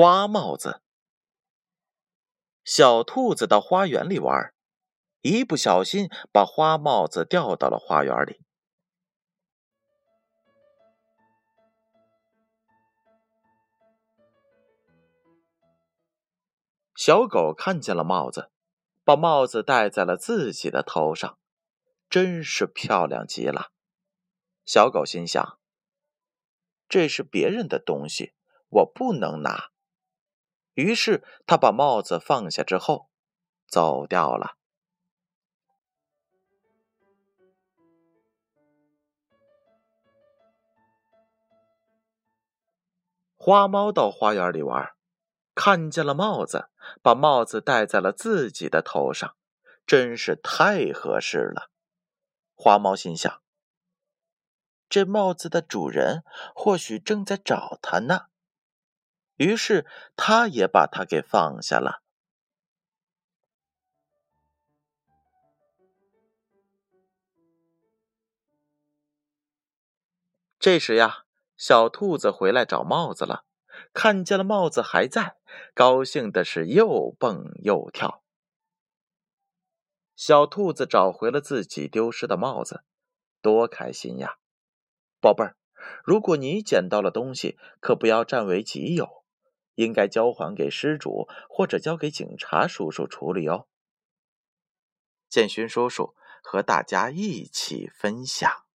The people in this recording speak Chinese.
花帽子。小兔子到花园里玩，一不小心把花帽子掉到了花园里。小狗看见了帽子，把帽子戴在了自己的头上，真是漂亮极了。小狗心想：“这是别人的东西，我不能拿。”于是，他把帽子放下之后，走掉了。花猫到花园里玩。看见了帽子，把帽子戴在了自己的头上，真是太合适了。花猫心想：这帽子的主人或许正在找它呢。于是，他也把它给放下了。这时呀，小兔子回来找帽子了。看见了帽子还在，高兴的是又蹦又跳。小兔子找回了自己丢失的帽子，多开心呀！宝贝儿，如果你捡到了东西，可不要占为己有，应该交还给失主或者交给警察叔叔处理哦。建勋叔叔和大家一起分享。